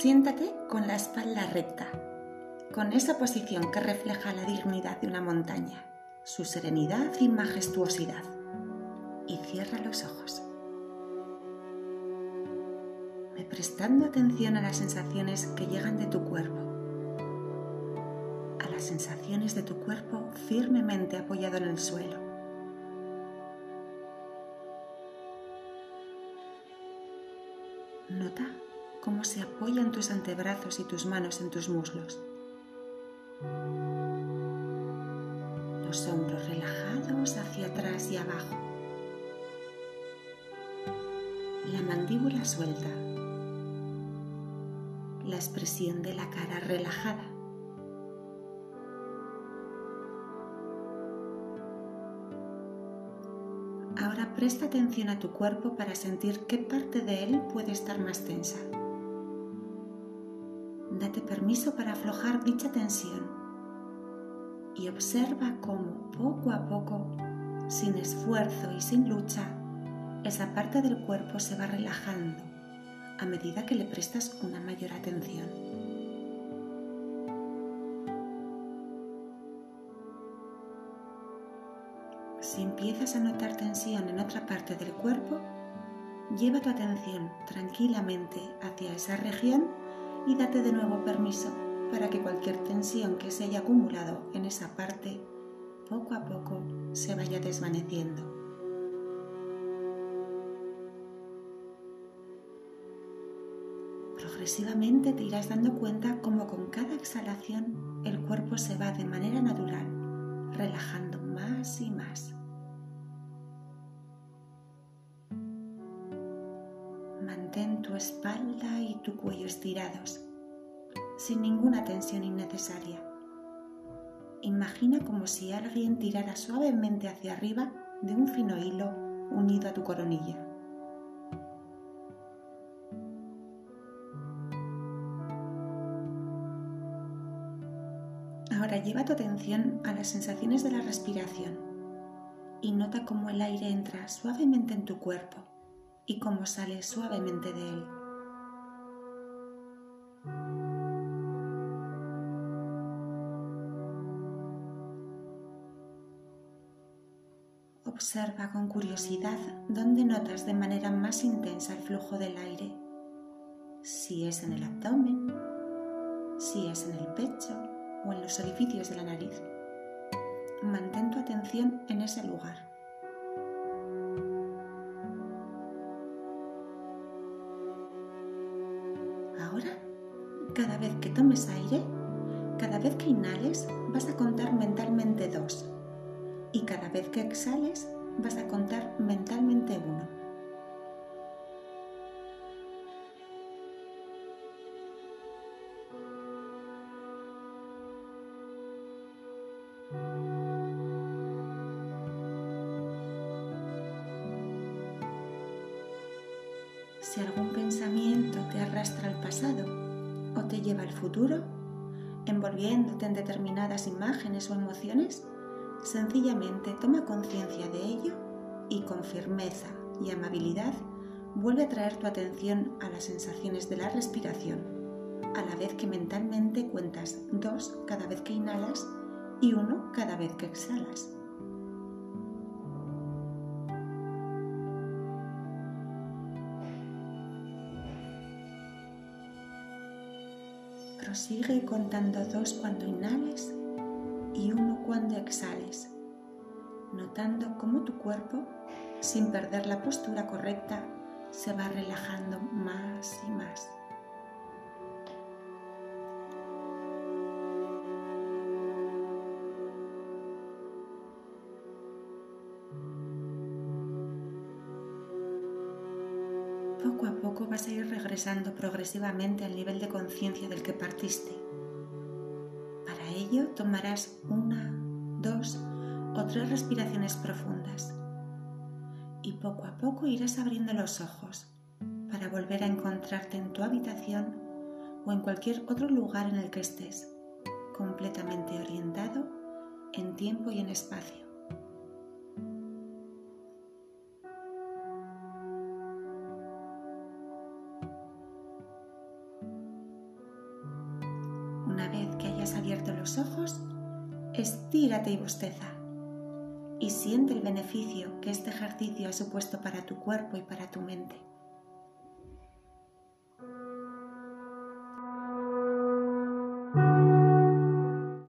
Siéntate con la espalda recta, con esa posición que refleja la dignidad de una montaña, su serenidad y majestuosidad. Y cierra los ojos. Ve prestando atención a las sensaciones que llegan de tu cuerpo, a las sensaciones de tu cuerpo firmemente apoyado en el suelo. Nota cómo se apoyan tus antebrazos y tus manos en tus muslos. Los hombros relajados hacia atrás y abajo. La mandíbula suelta. La expresión de la cara relajada. Ahora presta atención a tu cuerpo para sentir qué parte de él puede estar más tensa. Permiso para aflojar dicha tensión y observa cómo poco a poco, sin esfuerzo y sin lucha, esa parte del cuerpo se va relajando a medida que le prestas una mayor atención. Si empiezas a notar tensión en otra parte del cuerpo, lleva tu atención tranquilamente hacia esa región y date de nuevo permiso para que cualquier tensión que se haya acumulado en esa parte poco a poco se vaya desvaneciendo. Progresivamente te irás dando cuenta cómo con cada exhalación el cuerpo se va de manera natural relajando más y más. Mantén tu espalda y tu cuello estirados, sin ninguna tensión innecesaria. Imagina como si alguien tirara suavemente hacia arriba de un fino hilo unido a tu coronilla. Ahora lleva tu atención a las sensaciones de la respiración y nota cómo el aire entra suavemente en tu cuerpo y cómo sale suavemente de él. Observa con curiosidad dónde notas de manera más intensa el flujo del aire, si es en el abdomen, si es en el pecho o en los orificios de la nariz. Mantén tu atención en ese lugar. Ahora, cada vez que tomes aire, cada vez que inhales, vas a contar mentalmente dos. Y cada vez que exhales, vas a contar mentalmente uno. Si algún pensamiento te arrastra al pasado o te lleva al futuro, envolviéndote en determinadas imágenes o emociones, sencillamente toma conciencia de ello y con firmeza y amabilidad vuelve a traer tu atención a las sensaciones de la respiración, a la vez que mentalmente cuentas dos cada vez que inhalas y uno cada vez que exhalas. Prosigue contando dos cuando inhales y uno cuando exhales, notando cómo tu cuerpo, sin perder la postura correcta, se va relajando más y más. Poco a poco vas a ir regresando progresivamente al nivel de conciencia del que partiste. Para ello tomarás una, dos o tres respiraciones profundas y poco a poco irás abriendo los ojos para volver a encontrarte en tu habitación o en cualquier otro lugar en el que estés, completamente orientado en tiempo y en espacio. Una vez que hayas abierto los ojos, estírate y bosteza. Y siente el beneficio que este ejercicio ha supuesto para tu cuerpo y para tu mente.